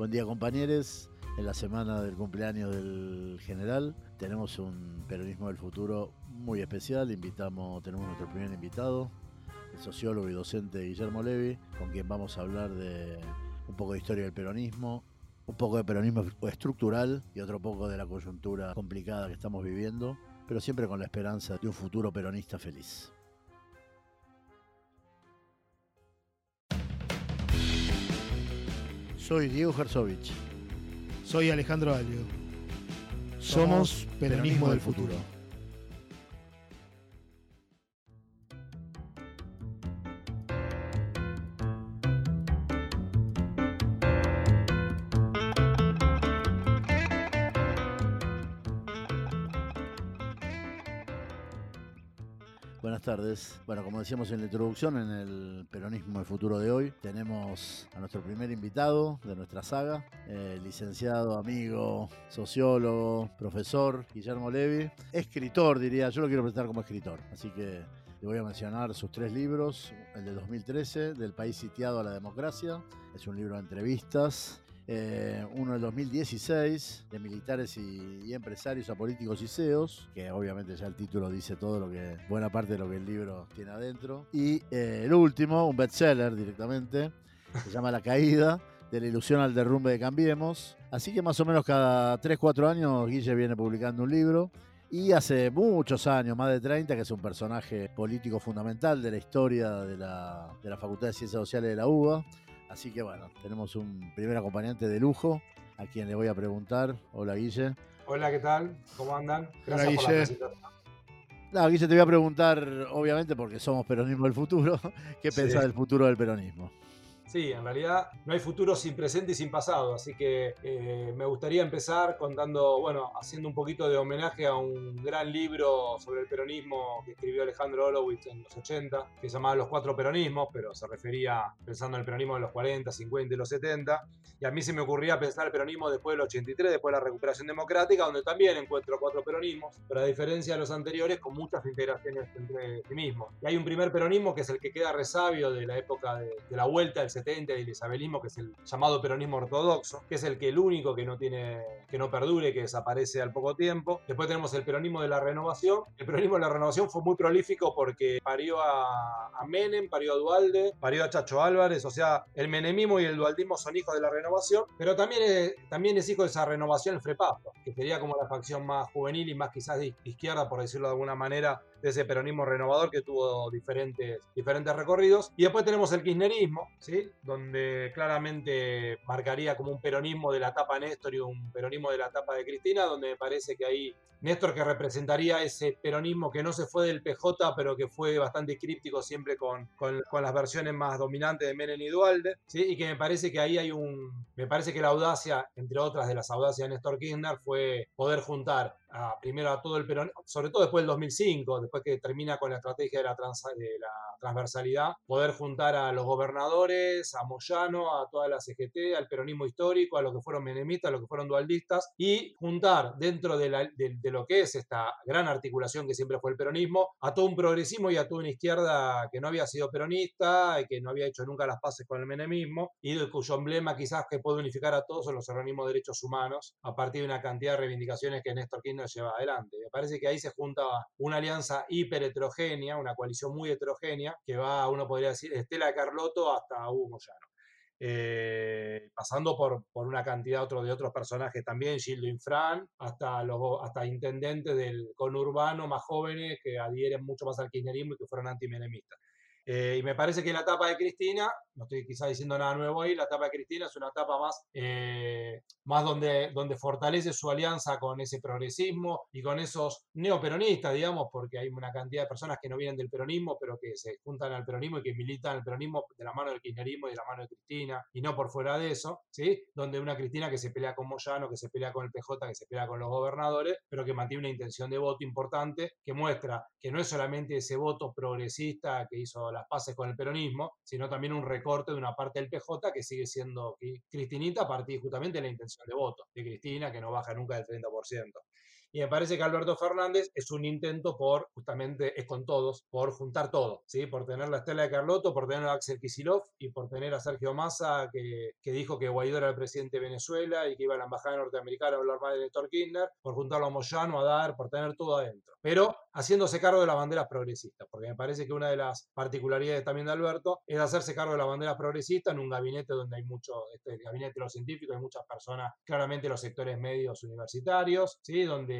Buen día compañeros. En la semana del cumpleaños del general tenemos un peronismo del futuro muy especial. Invitamos, tenemos nuestro primer invitado, el sociólogo y docente Guillermo Levi, con quien vamos a hablar de un poco de historia del peronismo, un poco de peronismo estructural y otro poco de la coyuntura complicada que estamos viviendo, pero siempre con la esperanza de un futuro peronista feliz. Soy Diego Herzovich. Soy Alejandro Alio. Somos Peronismo del Futuro. Buenas tardes. Bueno, como decíamos en la introducción, en el Peronismo del Futuro de hoy, tenemos a nuestro primer invitado de nuestra saga, el licenciado, amigo, sociólogo, profesor Guillermo Levi, escritor, diría, yo lo quiero presentar como escritor, así que le voy a mencionar sus tres libros, el de 2013, Del país sitiado a la democracia, es un libro de entrevistas, eh, uno del 2016 de militares y, empresarios a políticos y CEOs, que obviamente ya el título dice todo lo que, buena parte de lo que el libro tiene adentro. Y eh, el último, un bestseller directamente, se llama La caída, de la ilusión al derrumbe de Cambiemos. Así que más o menos cada 3-4 años Guille viene publicando un libro. Y hace muchos años, más de 30, que es un personaje político fundamental de la historia de la, de la Facultad de Ciencias Sociales de la UBA. Así que bueno, tenemos un primer acompañante de lujo a quien le voy a preguntar. Hola Guille. Hola, ¿qué tal? ¿Cómo andan? Gracias Hola, Guille. por la No, Guille, te voy a preguntar, obviamente, porque somos peronismo del futuro, ¿qué pensás del futuro del peronismo? Sí, en realidad no hay futuro sin presente y sin pasado, así que eh, me gustaría empezar contando, bueno, haciendo un poquito de homenaje a un gran libro sobre el peronismo que escribió Alejandro Horowitz en los 80, que se llamaba Los Cuatro Peronismos, pero se refería pensando en el peronismo de los 40, 50 y los 70, y a mí se me ocurría pensar el peronismo después del 83, después de la recuperación democrática, donde también encuentro cuatro peronismos, pero a diferencia de los anteriores, con muchas integraciones entre sí mismos. Y hay un primer peronismo que es el que queda resabio de la época de, de la vuelta del del isabelismo, que es el llamado peronismo ortodoxo, que es el que el único que no tiene, que no perdure, que desaparece al poco tiempo. Después tenemos el peronismo de la renovación. El peronismo de la renovación fue muy prolífico porque parió a, a Menem, parió a Dualde, parió a Chacho Álvarez, o sea, el menemismo y el dualdismo son hijos de la renovación, pero también es, también es hijo de esa renovación el Frepasto, que sería como la facción más juvenil y más quizás de izquierda, por decirlo de alguna manera, de ese peronismo renovador que tuvo diferentes, diferentes recorridos. Y después tenemos el kirchnerismo, ¿sí? Donde claramente marcaría como un peronismo de la etapa Néstor y un peronismo de la etapa de Cristina, donde me parece que ahí Néstor que representaría ese peronismo que no se fue del PJ, pero que fue bastante críptico siempre con, con, las versiones más dominantes de Menem y Dualde, ¿sí? y que me parece que ahí hay un... Me parece que la audacia, entre otras de las audacias de Néstor Kirchner, fue poder juntar primero a todo el peronismo, sobre todo después del 2005, después que termina con la estrategia de la, de la transversalidad, poder juntar a los gobernadores, a Moyano, a toda la CGT, al peronismo histórico, a los que fueron menemistas, a los que fueron dualdistas, y juntar dentro de, la, de, lo que es esta gran articulación que siempre fue el peronismo, a todo un progresismo y a toda una izquierda que no había sido peronista y que no había hecho nunca las paces con el menemismo, y cuyo emblema quizás que puede unificar a todos son los organismos de derechos humanos, a partir de una cantidad de reivindicaciones que Néstor Kirchner lleva adelante. Me parece que ahí se junta una alianza hiper heterogénea, una coalición muy heterogénea, que va, uno podría decir, Estela Carlotto hasta Hugo Moyano. Eh, pasando por, por, una cantidad otro, de otros personajes también, Gildo Infran, hasta, los, hasta intendentes del conurbano más jóvenes que adhieren mucho más al kirchnerismo y que fueron antimenemistas. Eh, y me parece que la etapa de Cristina, no estoy quizá diciendo nada nuevo ahí, la etapa de Cristina es una etapa más, eh, más donde, donde fortalece su alianza con ese progresismo y con esos neoperonistas, digamos, porque hay una cantidad de personas que no vienen del peronismo, pero que se juntan al peronismo y que militan al peronismo de la mano del kirchnerismo y de la mano de Cristina, y no por fuera de eso, ¿sí? Donde una Cristina que se pelea con Moyano, que se pelea con el PJ, que se pelea con los gobernadores, pero que mantiene una intención de voto importante, que muestra que no es solamente ese voto progresista que hizo las pases con el peronismo, sino también un recorte de una parte del PJ que sigue siendo cristinita a partir justamente de la intención de voto de Cristina, que no baja nunca del 30%. Y me parece que Alberto Fernández es un intento por, justamente, es con todos, por juntar todo, ¿sí? Por tener la Estela de Carlotto, por tener a Axel Kisilov y por tener a Sergio Massa, que, que dijo que Guaidó era el presidente de Venezuela y que iba a la embajada norteamericana a hablar mal de Néstor Kirchner, por juntarlo a Moyano, a Dar, por tener todo adentro. Pero haciéndose cargo de las banderas progresistas, porque me parece que una de las particularidades también de Alberto es hacerse cargo de las banderas progresistas en un gabinete donde hay mucho, este gabinete de los científicos, hay muchas personas, claramente los sectores medios universitarios, ¿sí? donde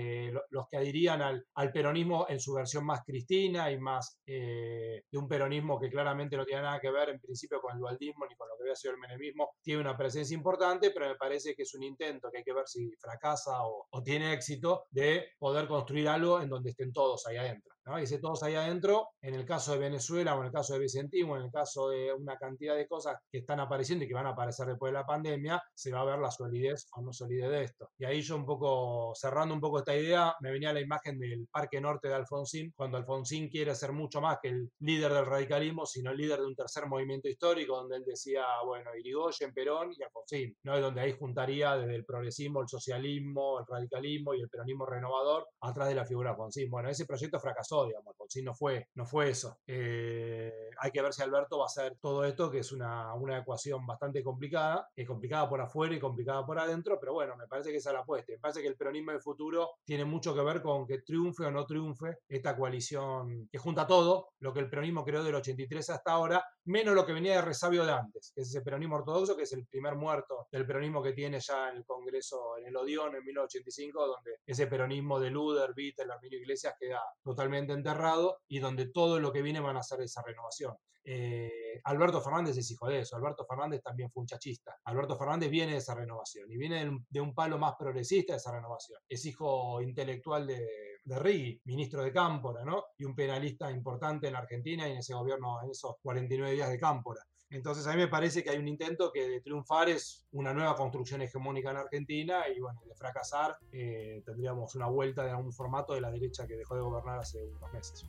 los que adhirían al, al, peronismo en su versión más cristina y más eh, de un peronismo que claramente no tiene nada que ver en principio con el dualdismo ni con lo que había sido el menemismo, tiene una presencia importante, pero me parece que es un intento que hay que ver si fracasa o, o tiene éxito de poder construir algo en donde estén todos ahí adentro. ¿No? Todos ahí adentro, en el caso de Venezuela o en el caso de Vicentino, en el caso de una cantidad de cosas que están apareciendo y que van a aparecer después de la pandemia, se va a ver la solidez o no solidez de esto. Y ahí yo un poco, cerrando un poco esta idea, me venía la imagen del Parque Norte de Alfonsín, cuando Alfonsín quiere ser mucho más que el líder del radicalismo, sino el líder de un tercer movimiento histórico, donde él decía, bueno, Irigoyen, Perón y Alfonsín, ¿no? Y donde ahí juntaría desde el progresismo, el socialismo, el radicalismo y el peronismo renovador atrás de la figura de Alfonsín. Bueno, ese proyecto fracasó, digamos, Alfonsín no fue, no fue eso. Eh, hay que ver si Alberto va a hacer todo esto, que es una, una ecuación bastante complicada, es complicada por afuera y complicada por adentro, pero bueno, me parece que esa es la apuesta. Me parece que el peronismo del futuro tiene mucho que ver con que triunfe o no triunfe esta coalición que junta todo, lo que el peronismo creó del 83 hasta ahora, menos lo que venía de resabio de antes, que es ese peronismo ortodoxo, que es el primer muerto del peronismo que tiene ya en el Congreso, en el Odeón, en 1985, donde ese peronismo de Luder, Vittel, Arminio Iglesias queda totalmente enterrado y donde todo lo que viene van a ser esa renovación. Eh, Alberto Fernández es hijo de eso, Alberto Fernández también fue un chachista, Alberto Fernández viene de esa renovación y viene de un palo más progresista de esa renovación, es hijo intelectual de, de ministro de Cámpora, ¿no? Y un penalista importante en Argentina y en ese gobierno, en esos 49 días de Cámpora. Entonces a mí me parece que hay un intento que de triunfar es una nueva construcción hegemónica en Argentina y bueno, de fracasar eh, tendríamos una vuelta de algún formato de la derecha que dejó de gobernar hace unos meses.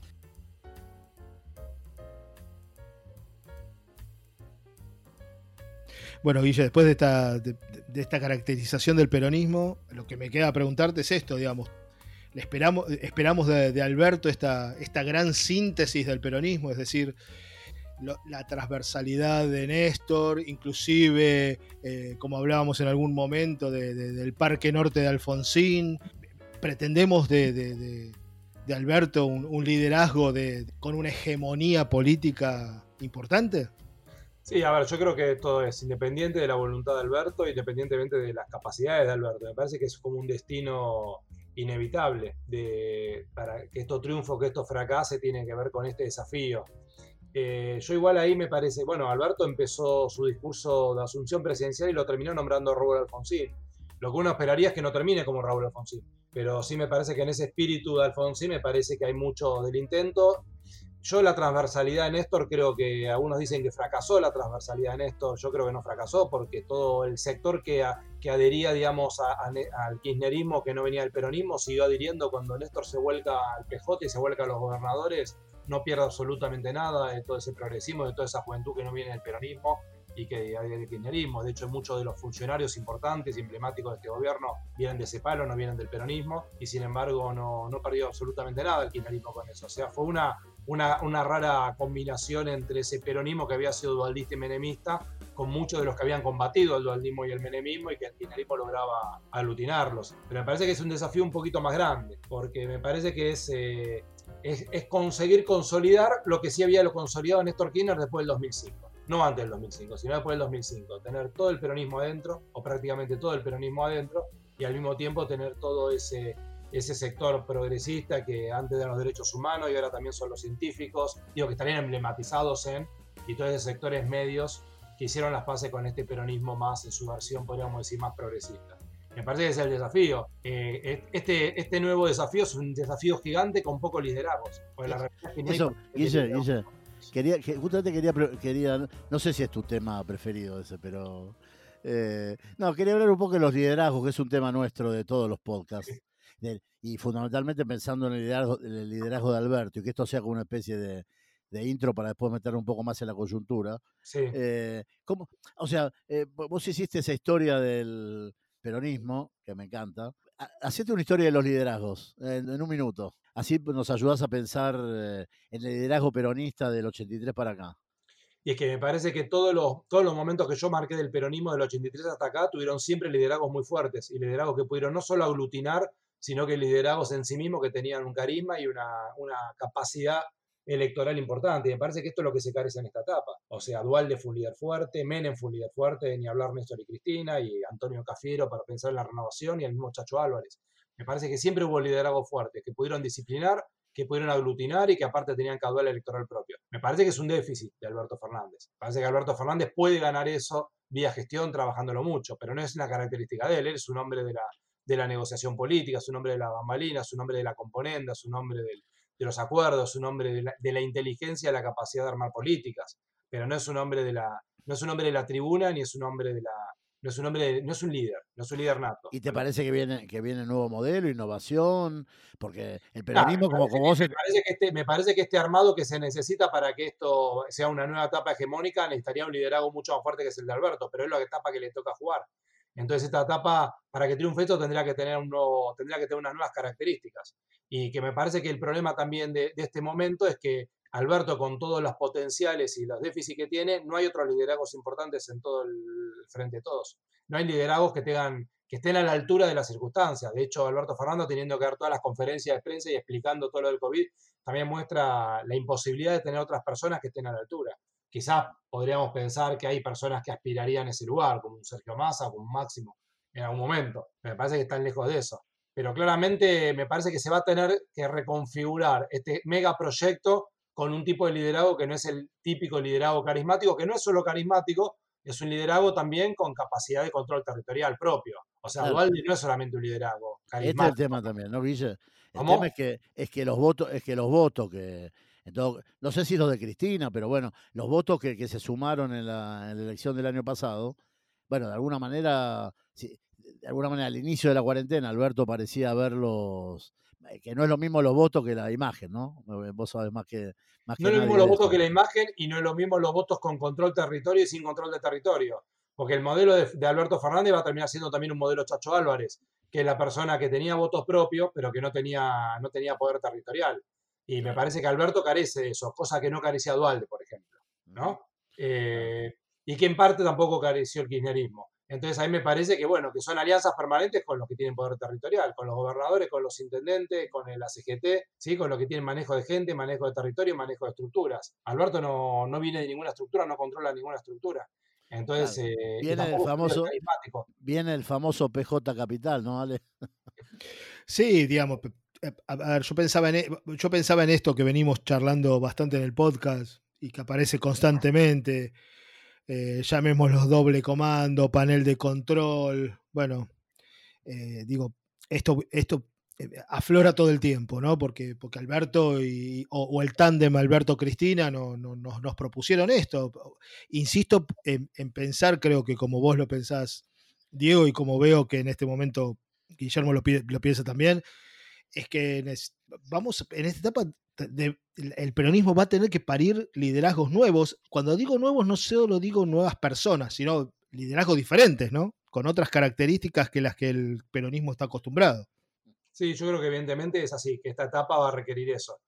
Bueno, Guille, después de esta, de, esta caracterización del peronismo, lo que me queda preguntarte es esto, digamos, le esperamos, esperamos de, de, Alberto esta, esta gran síntesis del peronismo, es decir, la transversalidad de Néstor, inclusive, eh, como hablábamos en algún momento, de, de, del Parque Norte de Alfonsín. Pretendemos de, Alberto un, un liderazgo con una hegemonía política importante. Sí, a ver, yo creo que todo es independiente de la voluntad de Alberto, independientemente de las capacidades de Alberto. Me parece que es como un destino inevitable de, para que esto triunfo, que esto fracase, tiene que ver con este desafío. Eh, yo igual ahí me parece, bueno, Alberto empezó su discurso de asunción presidencial y lo terminó nombrando Raúl Alfonsín. Lo que uno esperaría es que no termine como Raúl Alfonsín, pero sí me parece que en ese espíritu de Alfonsín me parece que hay mucho del intento. Yo la transversalidad de Néstor creo que algunos dicen que fracasó la transversalidad de Néstor, yo creo que no fracasó porque todo el sector que, a, que adhería, digamos, a, a, al kirchnerismo que no venía del peronismo siguió adhiriendo cuando Néstor se vuelca al PJ y se vuelca a los gobernadores, no pierde absolutamente nada de todo ese progresismo, de toda esa juventud que no viene del peronismo y que hay del kirchnerismo. De hecho, muchos de los funcionarios importantes, emblemáticos de este gobierno, vienen de ese palo, no vienen del peronismo, y sin embargo no, no perdió absolutamente nada el kirchnerismo con eso. O sea, fue una, una, una, rara combinación entre ese peronismo que había sido dualdista y menemista, con muchos de los que habían combatido el dualdismo y el menemismo, y que el kirchnerismo lograba aglutinarlos. Pero me parece que es un desafío un poquito más grande, porque me parece que es... Eh, es, conseguir consolidar lo que sí había lo consolidado Néstor Kirchner después del 2005 no antes del 2005, sino después del 2005, tener todo el peronismo adentro, o prácticamente todo el peronismo adentro, y al mismo tiempo tener todo ese, ese sector progresista que antes eran los derechos humanos y ahora también son los científicos, digo que estarían emblematizados en, y todos esos sectores medios que hicieron las paces con este peronismo más en su versión, podríamos decir, más progresista. Me parece que ese es el desafío. Eh, este, este nuevo desafío es un desafío gigante con pocos liderazgos. La Eso, Guille, Guille, quería, justamente quería, quería, no sé si es tu tema preferido ese, pero... Eh, no, quería hablar un poco de los liderazgos, que es un tema nuestro de todos los podcasts. De, y fundamentalmente pensando en el liderazgo, el liderazgo de Alberto y que esto sea como una especie de, de intro para después meter un poco más en la coyuntura. Sí. Eh, ¿cómo, o sea, eh, vos hiciste esa historia del, peronismo, que me encanta. Hacete una historia de los liderazgos en, un minuto. Así nos ayudas a pensar eh, en el liderazgo peronista del 83 para acá. Y es que me parece que todos los, todos los momentos que yo marqué del peronismo del 83 hasta acá tuvieron siempre liderazgos muy fuertes y liderazgos que pudieron no solo aglutinar, sino que liderazgos en sí mismos que tenían un carisma y una, una capacidad electoral importante. Y me parece que esto es lo que se carece en esta etapa. O sea, Dualde fue un líder fuerte, Menem fue un líder fuerte, ni hablar Néstor y Cristina, y Antonio Cafiero para pensar en la renovación, y el mismo Chacho Álvarez. Me parece que siempre hubo liderazgos fuertes, que pudieron disciplinar, que pudieron aglutinar y que aparte tenían caudal electoral propio. Me parece que es un déficit de Alberto Fernández. Me parece que Alberto Fernández puede ganar eso vía gestión, trabajándolo mucho, pero no es una característica de él. Él es un hombre de la, de la negociación política, es un hombre de la bambalina, es un hombre de la componenda, es un hombre del, de los acuerdos, un hombre de la, de la inteligencia, la capacidad de armar políticas, pero no es un hombre de la, no es un hombre de la tribuna ni es un hombre de la, no es un hombre, no es un líder, no es un líder nato. ¿Y te parece que viene, que viene nuevo modelo, innovación? Porque el periodismo, como, como vos... Me parece, que este, me parece que este armado que se necesita para que esto sea una nueva etapa hegemónica necesitaría un liderazgo mucho más fuerte que es el de Alberto, pero es la etapa que le toca jugar. Entonces esta etapa, para que triunfe esto, tendría que tener, un tendría que tener unas nuevas características. Y que me parece que el problema también de, este momento es que Alberto, con todos los potenciales y los déficits que tiene, no hay otros liderazgos importantes en todo el frente de todos. No hay liderazgos que tengan que estén a la altura de las circunstancias. De hecho, Alberto Fernando, teniendo que dar todas las conferencias de prensa y explicando todo lo del COVID, también muestra la imposibilidad de tener otras personas que estén a la altura. Quizás podríamos pensar que hay personas que aspirarían a ese lugar, como un Sergio Massa, como un Máximo, en algún momento. Me parece que están lejos de eso. Pero claramente me parece que se va a tener que reconfigurar este megaproyecto con un tipo de liderazgo que no es el típico liderazgo carismático, que no es solo carismático, es un liderazgo también con capacidad de control territorial propio. O sea, Dualde no es solamente un liderazgo carismático. Este es el tema también, ¿no, Guille? El tema es que, es que los votos, es que los votos que, no sé si los de Cristina, pero bueno, los votos que, se sumaron en la, elección del año pasado, bueno, de alguna manera, de alguna manera al inicio de la cuarentena, Alberto parecía verlos, eh, que no es lo mismo los votos que la imagen, ¿no? Eh, vos sabés más que... Más no es lo mismo los votos que la imagen y no es lo mismo los votos con control territorio y sin control de territorio. Porque el modelo de, de Alberto Fernández va a terminar siendo también un modelo Chacho Álvarez, que es la persona que tenía votos propios, pero que no tenía, no tenía poder territorial. Y me parece que Alberto carece de eso, cosa que no carecía Dualde, por ejemplo. ¿no? Eh, y que en parte tampoco careció el kirchnerismo. Entonces a mí me parece que, bueno, que son alianzas permanentes con los que tienen poder territorial, con los gobernadores, con los intendentes, con el ACGT, ¿sí? con los que tienen manejo de gente, manejo de territorio, manejo de estructuras. Alberto no, no viene de ninguna estructura, no controla ninguna estructura. Entonces, eh, viene, el famoso, viene el famoso PJ Capital, ¿no, Ale? Sí, digamos, a ver, yo pensaba, en, e, yo pensaba en esto que venimos charlando bastante en el podcast y que aparece constantemente. Eh, llamémoslo doble comando, panel de control. Bueno, eh, digo, esto, esto aflora todo el tiempo, ¿no? Porque, porque Alberto y, o, el tándem Alberto-Cristina no, no, nos propusieron esto. Insisto en, pensar, creo que como vos lo pensás, Diego, y como veo que en este momento Guillermo lo, lo piensa también, es que vamos, en esta etapa el peronismo va a tener que parir liderazgos nuevos. Cuando digo nuevos, no solo digo nuevas personas, sino liderazgos diferentes, ¿no? Con otras características que las que el peronismo está acostumbrado. Sí, yo creo que evidentemente es así, que esta etapa va a requerir eso.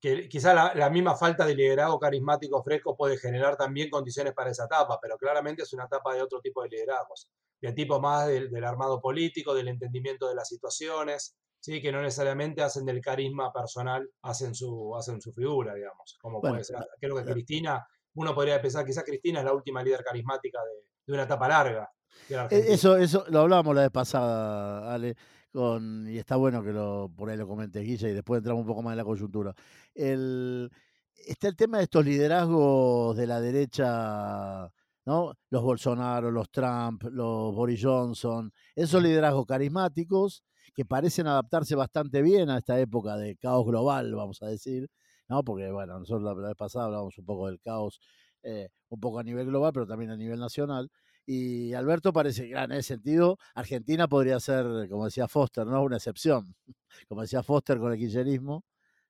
Que quizá la, misma falta de liderazgo carismático fresco puede generar también condiciones para esa etapa, pero claramente es una etapa de otro tipo de liderazgos, de tipo más del armado político, del entendimiento de las situaciones, ¿sí? que no necesariamente hacen del carisma personal, hacen su, hacen su figura, digamos. Como puede ser. Creo que Cristina, uno podría pensar, quizás Cristina es la última líder carismática de, una etapa larga. E, eso, eso lo hablábamos la vez pasada, Ale, con, y está bueno que lo, por ahí lo comentes, Guilla, y después entramos un poco más en la coyuntura. El, está el tema de estos liderazgos de la derecha, ¿no? Los Bolsonaro, los Trump, los Boris Johnson, esos liderazgos carismáticos que parecen adaptarse bastante bien a esta época de caos global, vamos a decir, ¿no? Porque, bueno, nosotros la, vez pasada hablábamos un poco del caos, eh, un poco a nivel global, pero también a nivel nacional. Y Alberto parece que en ese sentido, Argentina podría ser, como decía Foster, ¿no? Una excepción. Como decía Foster con el kirchnerismo,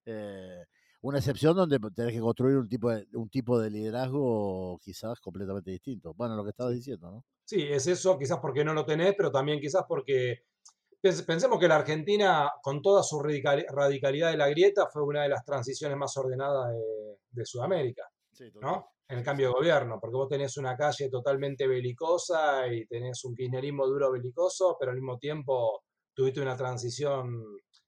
eh, una excepción donde tenés que construir un tipo, de, un tipo de liderazgo quizás completamente distinto. Bueno, lo que estabas diciendo, ¿no? Sí, es eso, quizás porque no lo tenés, pero también quizás porque pensemos que la Argentina, con toda su radicalidad de la grieta, fue una de las transiciones más ordenadas de, Sudamérica, ¿no? En el cambio de gobierno, porque vos tenés una calle totalmente belicosa y tenés un kirchnerismo duro belicoso, pero al mismo tiempo tuviste una transición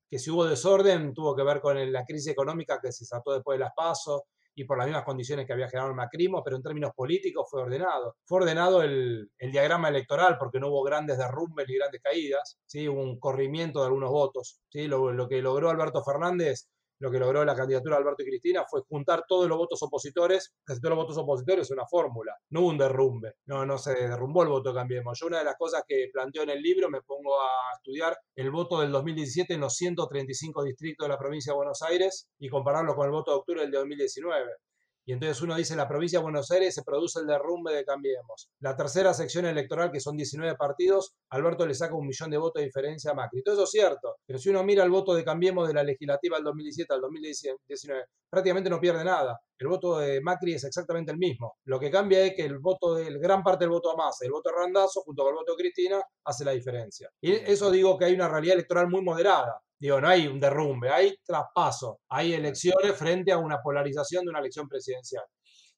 que si hubo desorden tuvo que ver con la crisis económica que se trató después de las pasos y por las mismas condiciones que había generado el macrismo, pero en términos políticos fue ordenado. Fue ordenado el, diagrama electoral porque no hubo grandes derrumbes ni grandes caídas, ¿sí? hubo un corrimiento de algunos votos. ¿sí? Lo, lo que logró Alberto Fernández lo que logró la candidatura de Alberto y Cristina fue juntar todos los votos opositores, casi todos los votos opositores es una fórmula, no un derrumbe, no, no se derrumbó el voto Cambiemos. Yo una de las cosas que planteo en el libro, me pongo a estudiar el voto del 2017 en los 135 distritos de la provincia de Buenos Aires y compararlo con el voto de octubre del 2019. Y entonces uno dice, la provincia de Buenos Aires se produce el derrumbe de Cambiemos. La tercera sección electoral, que son 19 partidos, Alberto le saca un millón de votos de diferencia a Macri. Todo eso es cierto, pero si uno mira el voto de Cambiemos de la legislativa del 2017 al 2019, prácticamente no pierde nada. El voto de Macri es exactamente el mismo. Lo que cambia es que el voto de gran parte del voto a Massa, el voto de Randazo, junto con el voto de Cristina, hace la diferencia. Y eso digo que hay una realidad electoral muy moderada. Digo, no hay un derrumbe, hay traspaso, hay elecciones frente a una polarización de una elección presidencial.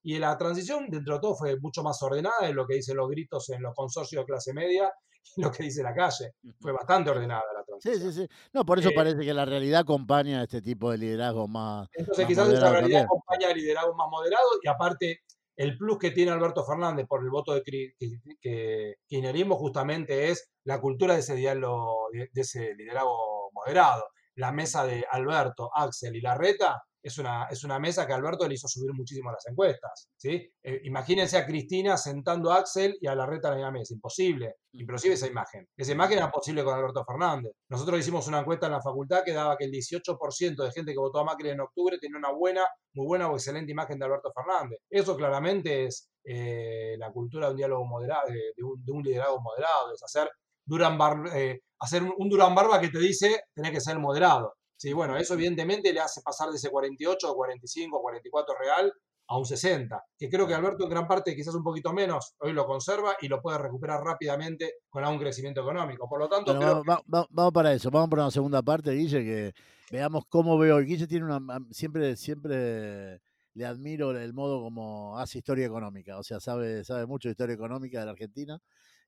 Y la transición, dentro de todo, fue mucho más ordenada de lo que dicen los gritos en los consorcios de clase media y lo que dice la calle. Fue bastante ordenada la transición. Sí, sí, sí. No, por eso eh, parece que la realidad acompaña a este tipo de liderazgo más. Entonces, quizás esa realidad acompaña al liderazgo más moderado y aparte. El plus que tiene Alberto Fernández por el voto de kirchnerismo justamente es la cultura de ese diálogo, de ese liderazgo moderado. La mesa de Alberto, Axel y Larreta es una, es una mesa que Alberto le hizo subir muchísimo las encuestas. ¿sí? Eh, imagínense a Cristina sentando a Axel y a Larreta en la misma mesa. Imposible. Imposible esa imagen. Esa imagen era posible con Alberto Fernández. Nosotros hicimos una encuesta en la facultad que daba que el 18% de gente que votó a Macri en octubre tenía una buena, muy buena o excelente imagen de Alberto Fernández. Eso claramente es eh, la cultura de un diálogo moderado, de, un, de un liderazgo moderado, es hacer Durán eh, hacer un, Durán Barba que te dice tenés que ser moderado. Sí, bueno, eso evidentemente le hace pasar de ese 48 a 45, 44 real a un 60, que creo que Alberto en gran parte, quizás un poquito menos, hoy lo conserva y lo puede recuperar rápidamente con algún crecimiento económico. Por lo tanto, vamos, para eso, vamos para una segunda parte, Guille, que veamos cómo veo. Guille tiene una, siempre, siempre le admiro el modo como hace historia económica, o sea, sabe, sabe mucho de historia económica de la Argentina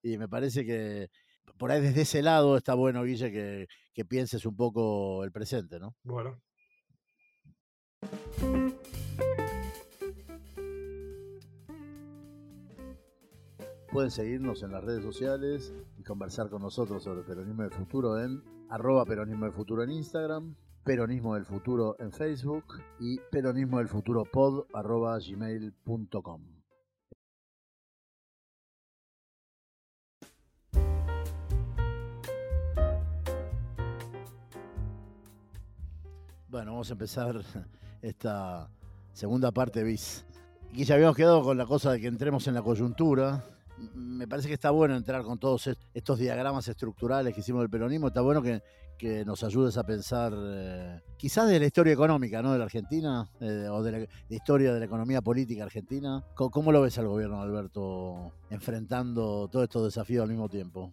y me parece que por ahí desde ese lado está bueno, Guille, que, que pienses un poco el presente, ¿no? Bueno. Pueden seguirnos en las redes sociales y conversar con nosotros sobre Peronismo del Futuro en arroba Peronismo del Futuro en Instagram, Peronismo del Futuro en Facebook y Peronismo del Futuro pod arroba gmail.com. Bueno, vamos a empezar esta segunda parte bis. Y ya habíamos quedado con la cosa de que entremos en la coyuntura. Me parece que está bueno entrar con todos estos diagramas estructurales que hicimos del peronismo. Está bueno que, nos ayudes a pensar, eh, quizás de la historia económica ¿no? de la Argentina, eh, o de la, historia de la economía política argentina. ¿Cómo, lo ves al gobierno, Alberto, enfrentando todos estos desafíos al mismo tiempo?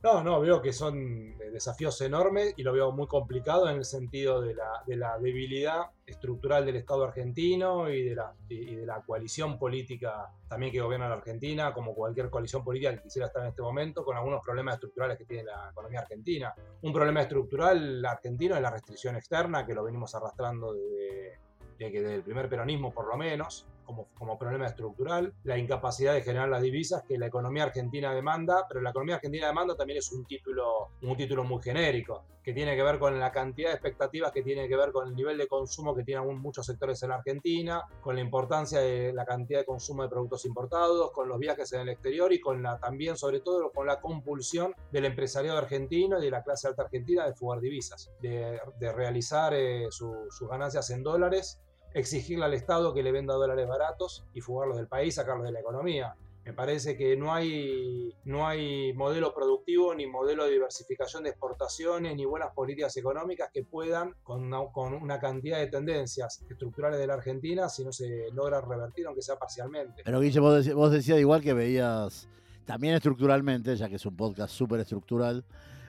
No, no, veo que son desafíos enormes y lo veo muy complicado en el sentido de la, de la debilidad estructural del Estado argentino y de, la, y de la coalición política también que gobierna la Argentina, como cualquier coalición política que quisiera estar en este momento, con algunos problemas estructurales que tiene la economía argentina. Un problema estructural argentino es la restricción externa, que lo venimos arrastrando desde, desde el primer peronismo por lo menos como, problema estructural, la incapacidad de generar las divisas que la economía argentina demanda, pero la economía argentina demanda también es un título, un título muy genérico, que tiene que ver con la cantidad de expectativas, que tiene que ver con el nivel de consumo que tienen muchos sectores en la Argentina, con la importancia de la cantidad de consumo de productos importados, con los viajes en el exterior y con la también, sobre todo, con la compulsión del empresariado argentino y de la clase alta argentina de fugar divisas, de, realizar eh, sus ganancias en dólares exigirle al Estado que le venda dólares baratos y fugarlos del país, sacarlos de la economía. Me parece que no hay, no hay modelo productivo, ni modelo de diversificación de exportaciones, ni buenas políticas económicas que puedan, con una, con una cantidad de tendencias estructurales de la Argentina, si no se logra revertir, aunque sea parcialmente. Pero Guille, vos, decías, igual que veías también estructuralmente, ya que es un podcast súper estructural,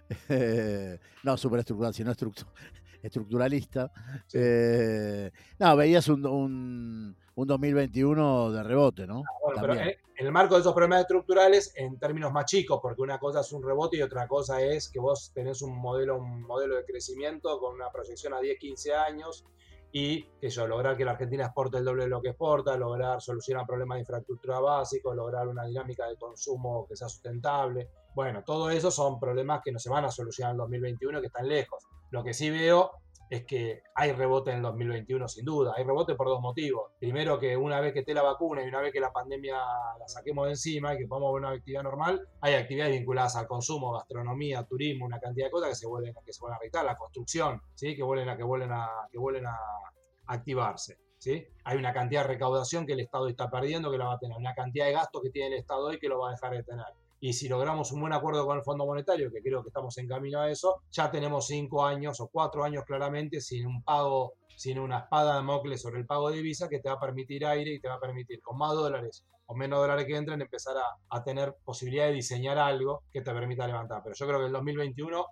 no súper estructural, estructuralista, eh, no, veías un, un, 2021 de rebote, ¿no? Ah, bueno, pero en, el marco de esos problemas estructurales, en términos más chicos, porque una cosa es un rebote y otra cosa es que vos tenés un modelo, un modelo de crecimiento con una proyección a 10, 15 años y yo, lograr que la Argentina exporte el doble de lo que exporta, lograr solucionar problemas de infraestructura básicos, lograr una dinámica de consumo que sea sustentable. Bueno, todo eso son problemas que no se van a solucionar en 2021 que están lejos. Lo que sí veo es que hay rebote en el 2021 sin duda. Hay rebote por dos motivos. Primero que una vez que esté la vacuna y una vez que la pandemia la saquemos de encima y que podamos ver una actividad normal, hay actividades vinculadas al consumo, gastronomía, turismo, una cantidad de cosas que se vuelven, que se vuelven a realizar, la construcción, ¿sí? que vuelven a, que vuelven a, que vuelven a activarse. ¿Sí? Hay una cantidad de recaudación que el Estado está perdiendo que la va a tener, una cantidad de gastos que tiene el Estado hoy que lo va a dejar de tener y si logramos un buen acuerdo con el Fondo Monetario, que creo que estamos en camino a eso, ya tenemos cinco años o cuatro años claramente sin un pago, sin una espada de Mocles sobre el pago de visa que te va a permitir aire y te va a permitir con más dólares o menos dólares que entren empezar a, a tener posibilidad de diseñar algo que te permita levantar. Pero yo creo que el 2021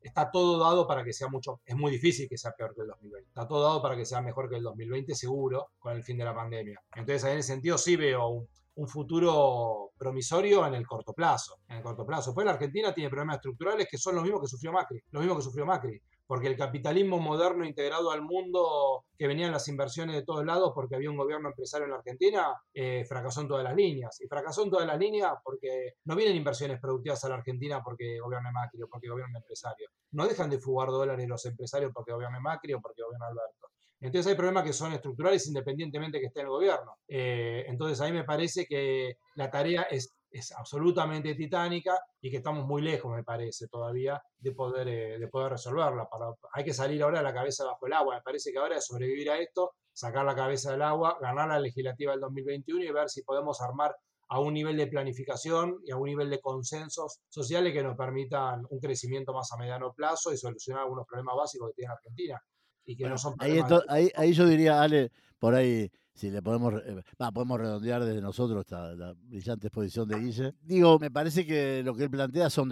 está todo dado para que sea mucho, es muy difícil que sea peor que el 2020. Está todo dado para que sea mejor que el 2020 seguro con el fin de la pandemia. Entonces en ese sentido sí veo un, un futuro promisorio en el corto plazo. En el corto plazo. Pues la Argentina tiene problemas estructurales que son los mismos que sufrió Macri. Lo mismo que sufrió Macri. Porque el capitalismo moderno integrado al mundo, que venían las inversiones de todos lados porque había un gobierno empresario en la Argentina, eh, fracasó en todas las líneas. Y fracasó en todas las líneas porque no vienen inversiones productivas a la Argentina porque gobierna Macri o porque gobierna empresario. No dejan de fugar dólares los empresarios porque gobierna Macri o porque gobierna Alberto. Entonces hay problemas que son estructurales independientemente que esté el gobierno. Eh, entonces a mí me parece que la tarea es, es, absolutamente titánica y que estamos muy lejos, me parece, todavía de poder, eh, de poder resolverla. Hay que salir ahora la cabeza bajo el agua. Me parece que ahora es sobrevivir a esto, sacar la cabeza del agua, ganar la legislativa del 2021 y ver si podemos armar a un nivel de planificación y a un nivel de consensos sociales que nos permitan un crecimiento más a mediano plazo y solucionar algunos problemas básicos que tiene Argentina ahí, yo diría, Ale, por ahí, si le podemos, eh, podemos redondear desde nosotros esta, la brillante exposición de Guille. Digo, me parece que lo que él plantea son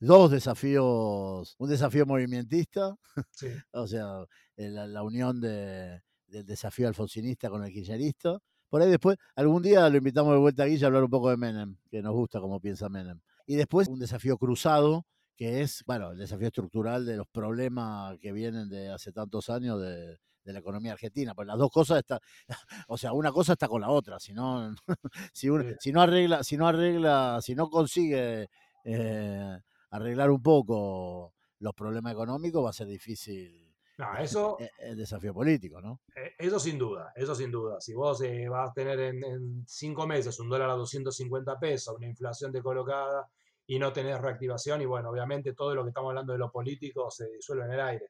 dos desafíos, un desafío movimentista, o sea, la, unión del desafío alfonsinista con el kirchnerista. Por ahí después, algún día lo invitamos de vuelta a Guille a hablar un poco de Menem, que nos gusta como piensa Menem. Y después un desafío cruzado que es, bueno, el desafío estructural de los problemas que vienen de hace tantos años de, la economía argentina. Pues las dos cosas están, o sea, una cosa está con la otra. Si no, si, si no arregla, si no arregla, si no consigue eh, arreglar un poco los problemas económicos, va a ser difícil. eso, e, el, desafío político, ¿no? Eh, eso sin duda, eso sin duda. Si vos eh, vas a tener en, en, cinco meses un dólar a 250 pesos, una inflación decolocada, y no tenés reactivación y bueno, obviamente todo lo que estamos hablando de lo político se disuelve en el aire.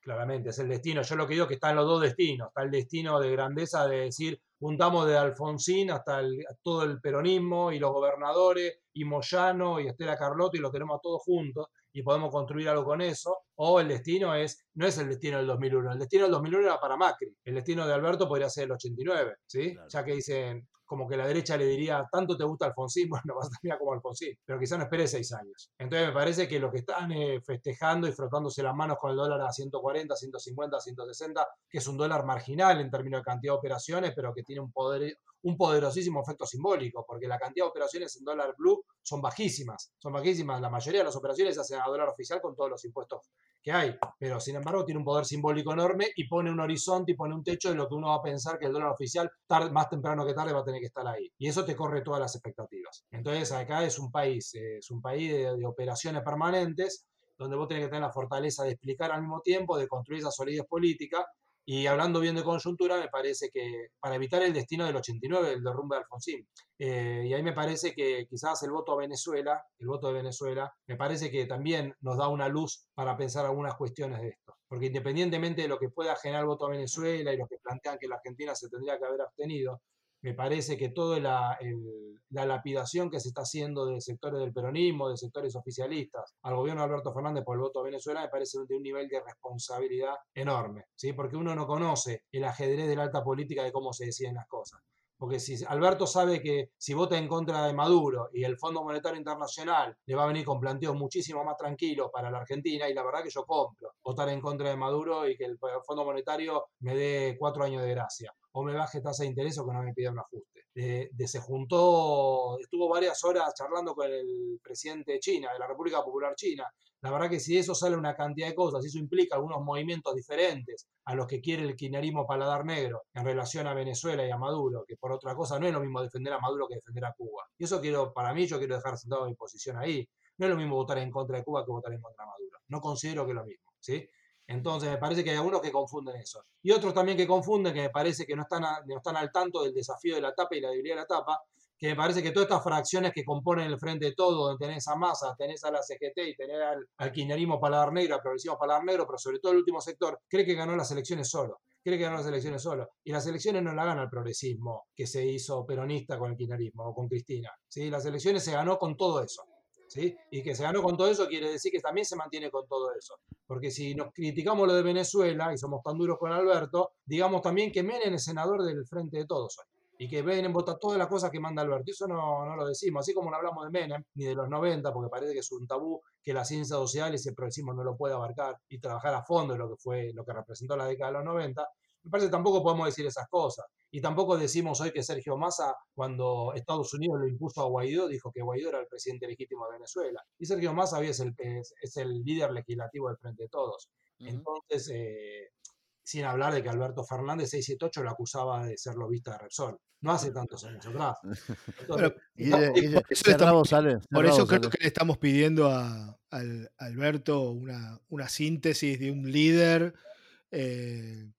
Claramente, es el destino. Yo lo que digo es que están los dos destinos. Está el destino de grandeza de decir, juntamos de Alfonsín hasta todo el peronismo y los gobernadores y Moyano y Estela Carlotto y lo tenemos todos juntos y podemos construir algo con eso. O el destino es, no es el destino del 2001, el destino del 2001 era para Macri. El destino de Alberto podría ser el 89, ¿sí? Ya que dicen, como que la derecha le diría, tanto te gusta Alfonsín, bueno, vas a terminar como Alfonsín, pero quizá no espere seis años. Entonces me parece que los que están eh, festejando y frotándose las manos con el dólar a 140, 150, 160, que es un dólar marginal en términos de cantidad de operaciones, pero que tiene un poder, un poderosísimo efecto simbólico, porque la cantidad de operaciones en dólar blue son bajísimas, son bajísimas. La mayoría de las operaciones se hacen a dólar oficial con todos los impuestos que hay, pero sin embargo tiene un poder simbólico enorme y pone un horizonte y pone un techo de lo que uno va a pensar que el dólar oficial más temprano que tarde va a tener que estar ahí. Y eso te corre todas las expectativas. Entonces acá es un país, es un país de, operaciones permanentes donde vos tenés que tener la fortaleza de explicar al mismo tiempo, de construir esa solidez política y hablando bien de coyuntura, me parece que para evitar el destino del 89, el derrumbe de Alfonsín, eh, y ahí me parece que quizás el voto a Venezuela, el voto de Venezuela, me parece que también nos da una luz para pensar algunas cuestiones de esto. Porque independientemente de lo que pueda generar el voto a Venezuela y los que plantean que la Argentina se tendría que haber abstenido, me parece que toda la, lapidación que se está haciendo de sectores del peronismo, de sectores oficialistas, al gobierno de Alberto Fernández por el voto a Venezuela, me parece de un nivel de responsabilidad enorme, ¿sí? porque uno no conoce el ajedrez de la alta política de cómo se deciden las cosas. Porque si Alberto sabe que si vota en contra de Maduro y el Fondo Monetario Internacional le va a venir con planteos muchísimo más tranquilos para la Argentina, y la verdad que yo compro votar en contra de Maduro y que el Fondo Monetario me dé cuatro años de gracia, o me baje tasa de interés o que no me pida un ajuste. De, se juntó, estuvo varias horas charlando con el presidente de China, de la República Popular China, la verdad que si eso sale una cantidad de cosas, si eso implica algunos movimientos diferentes a los que quiere el kirchnerismo paladar negro en relación a Venezuela y a Maduro, que por otra cosa no es lo mismo defender a Maduro que defender a Cuba. Y eso quiero, para mí, yo quiero dejar sentado mi posición ahí. No es lo mismo votar en contra de Cuba que votar en contra de Maduro. No considero que es lo mismo, ¿sí? Entonces me parece que hay algunos que confunden eso. Y otros también que confunden, que me parece que no están, no están al tanto del desafío de la tapa y la debilidad de la tapa, que me parece que todas estas fracciones que componen el frente de todo, donde tenés a Massa, tenés a la CGT y tenés al, al kirchnerismo paladar negro, al progresismo paladar negro, pero sobre todo el último sector, cree que ganó las elecciones solo. Cree que ganó las elecciones solo. Y las elecciones no la gana el progresismo que se hizo peronista con el kirchnerismo o con Cristina. ¿sí? Las elecciones se ganó con todo eso. ¿Sí? Y que se ganó con todo eso quiere decir que también se mantiene con todo eso. Porque si nos criticamos lo de Venezuela y somos tan duros con Alberto, digamos también que Menem es senador del Frente de Todos hoy y que ven en vota todas las cosas que manda Alberto. Eso no, no, lo decimos, así como no hablamos de Menem ni de los 90, porque parece que es un tabú que la ciencia social y ese progresismo no lo puede abarcar y trabajar a fondo en lo que fue lo que representó la década de los 90. Me parece que tampoco podemos decir esas cosas. Y tampoco decimos hoy que Sergio Massa, cuando Estados Unidos lo impuso a Guaidó, dijo que Guaidó era el presidente legítimo de Venezuela. Y Sergio Massa hoy es el, es, es el líder legislativo del Frente de Todos. Entonces, eh, sin hablar de que Alberto Fernández 678 lo acusaba de ser lobista de Repsol. No hace tantos años atrás. por eso creo que le estamos pidiendo a, Alberto una, una, síntesis de un líder eh,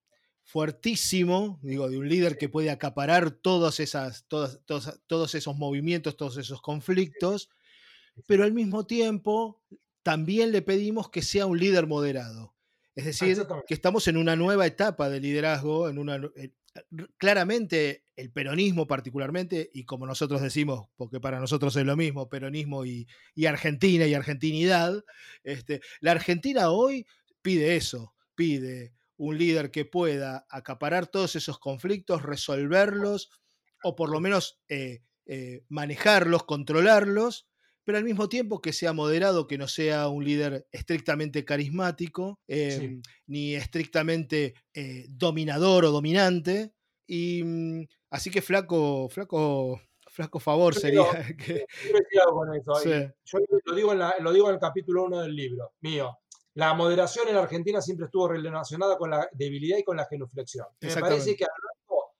fuertísimo, digo, de un líder que puede acaparar todas esas, todas, todos, todos esos movimientos, todos esos conflictos, pero al mismo tiempo también le pedimos que sea un líder moderado. Es decir, que estamos en una nueva etapa de liderazgo, en una, eh, claramente el peronismo particularmente, y como nosotros decimos, porque para nosotros es lo mismo, peronismo y, Argentina y argentinidad, este, la Argentina hoy pide eso, pide un líder que pueda acaparar todos esos conflictos, resolverlos, o por lo menos eh, eh, manejarlos, controlarlos, pero al mismo tiempo que sea moderado, que no sea un líder estrictamente carismático, em, ni estrictamente eh, dominador o dominante. Y mm, así que flaco, flaco, flaco favor sería que... Yo lo digo, en lo digo en el capítulo 1 del libro, mío. La moderación en la Argentina siempre estuvo relacionada con la debilidad y con la genuflexión. Me parece que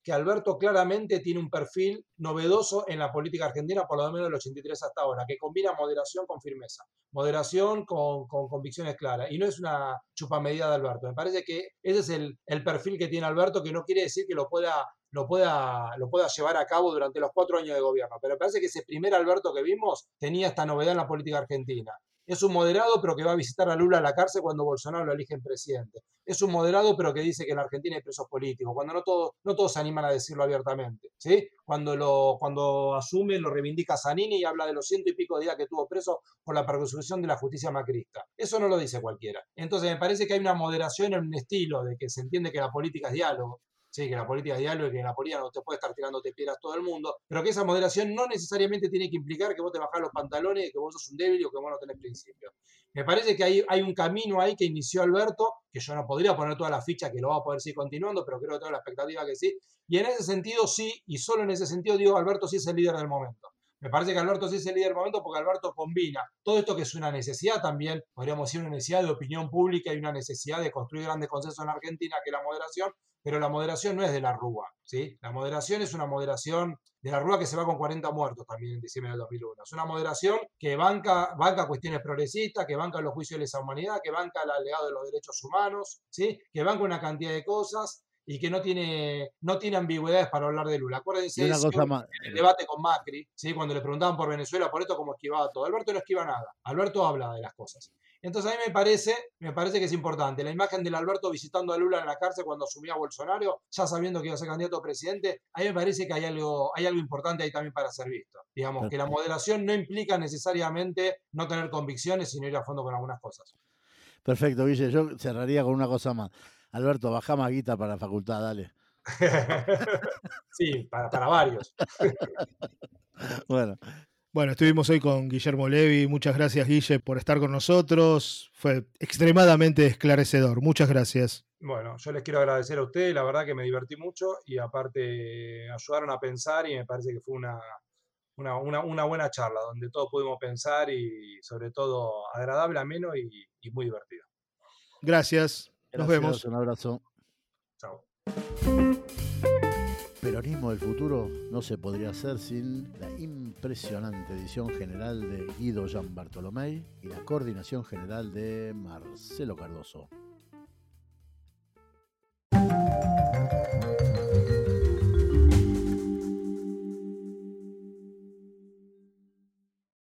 que Alberto claramente tiene un perfil novedoso en la política argentina, por lo menos del 83 hasta ahora, que combina moderación con firmeza, moderación con, convicciones claras. Y no es una chupamedida de Alberto. Me parece que ese es el, el, perfil que tiene Alberto, que no quiere decir que lo pueda, lo, pueda, lo pueda llevar a cabo durante los cuatro años de gobierno. Pero me parece que ese primer Alberto que vimos tenía esta novedad en la política argentina. Es un moderado, pero que va a visitar a Lula a la cárcel cuando Bolsonaro lo eligen presidente. Es un moderado, pero que dice que en Argentina hay presos políticos, cuando no todos, no todos se animan a decirlo abiertamente. ¿sí? Cuando, lo, cuando asume, lo reivindica Zanini y habla de los ciento y pico días que tuvo preso por la persecución de la justicia macrista. Eso no lo dice cualquiera. Entonces me parece que hay una moderación en un estilo de que se entiende que la política es diálogo, Sí, que la política diálogo y que en la política no te puede estar tirándote piedras todo el mundo, pero que esa moderación no necesariamente tiene que implicar que vos te bajás los pantalones, que vos sos un débil o que vos no tenés principios. Me parece que hay, hay un camino ahí que inició Alberto, que yo no podría poner toda la ficha que lo va a poder seguir continuando, pero creo que tengo la expectativa que sí. Y en ese sentido sí, y solo en ese sentido digo, Alberto sí es el líder del momento. Me parece que Alberto sí es el líder del momento porque Alberto combina todo esto que es una necesidad también, podríamos decir una necesidad de opinión pública y una necesidad de construir grandes consensos en Argentina, que es la moderación, pero la moderación no es de la Rúa, ¿sí? La moderación es una moderación de la Rúa que se va con 40 muertos también en diciembre del 2001. Es una moderación que banca, banca cuestiones progresistas, que banca los juicios de lesa humanidad, que banca el alegado de los derechos humanos, ¿sí? Que banca una cantidad de cosas y que no tiene, no tiene ambigüedades para hablar de Lula. Acuérdense en el debate con Macri, ¿sí? cuando le preguntaban por Venezuela, por esto, cómo esquivaba todo. Alberto no esquiva nada. Alberto habla de las cosas. Entonces a mí me parece, me parece que es importante. La imagen del Alberto visitando a Lula en la cárcel cuando asumía Bolsonaro, ya sabiendo que iba a ser candidato a presidente, a mí me parece que hay algo, hay algo importante ahí también para ser visto. Digamos, que la moderación no implica necesariamente no tener convicciones, sino ir a fondo con algunas cosas. Perfecto, Guille. Yo cerraría con una cosa más. Alberto, baja más guita para la facultad, dale. sí, para, para varios. bueno. Bueno, estuvimos hoy con Guillermo Levi. Muchas gracias, Guille, por estar con nosotros. Fue extremadamente esclarecedor. Muchas gracias. Bueno, yo les quiero agradecer a ustedes. La verdad que me divertí mucho y aparte ayudaron a pensar y me parece que fue una, una, buena charla donde todos pudimos pensar y sobre todo agradable, ameno y, y muy divertido. Gracias. Nos vemos. Un abrazo. Chao. Peronismo del futuro no se podría hacer sin la impresionante edición general de Guido Jean Bartolomé y la coordinación general de Marcelo Cardoso.